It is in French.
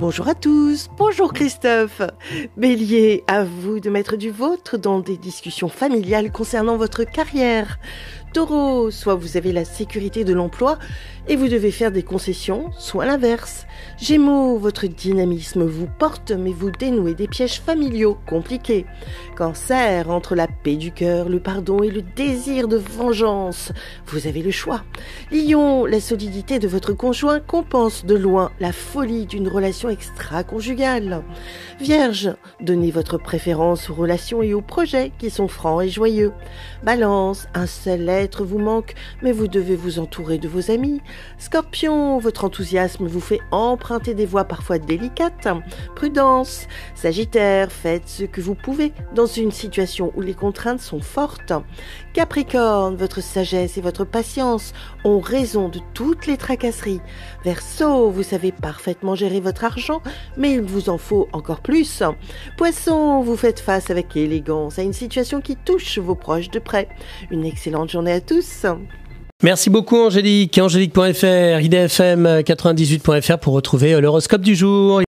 Bonjour à tous, bonjour Christophe. Bélier, à vous de mettre du vôtre dans des discussions familiales concernant votre carrière. Taureau, soit vous avez la sécurité de l'emploi et vous devez faire des concessions, soit l'inverse. Gémeaux, votre dynamisme vous porte mais vous dénouez des pièges familiaux compliqués. Cancer, entre la paix du cœur, le pardon et le désir de vengeance, vous avez le choix. Lion, la solidité de votre conjoint compense de loin la folie d'une relation extra-conjugale. Vierge, donnez votre préférence aux relations et aux projets qui sont francs et joyeux. Balance, un seul être vous manque, mais vous devez vous entourer de vos amis. Scorpion, votre enthousiasme vous fait emprunter des voies parfois délicates. Prudence. Sagittaire, faites ce que vous pouvez dans une situation où les contraintes sont fortes. Capricorne, votre sagesse et votre patience ont raison de toutes les tracasseries. Verseau, vous savez parfaitement gérer votre argent, mais il vous en faut encore plus. Poisson, vous faites face avec élégance à une situation qui touche vos proches de près. Une excellente journée à tous. Merci beaucoup Angélique. Angélique.fr, idfm98.fr pour retrouver l'horoscope du jour.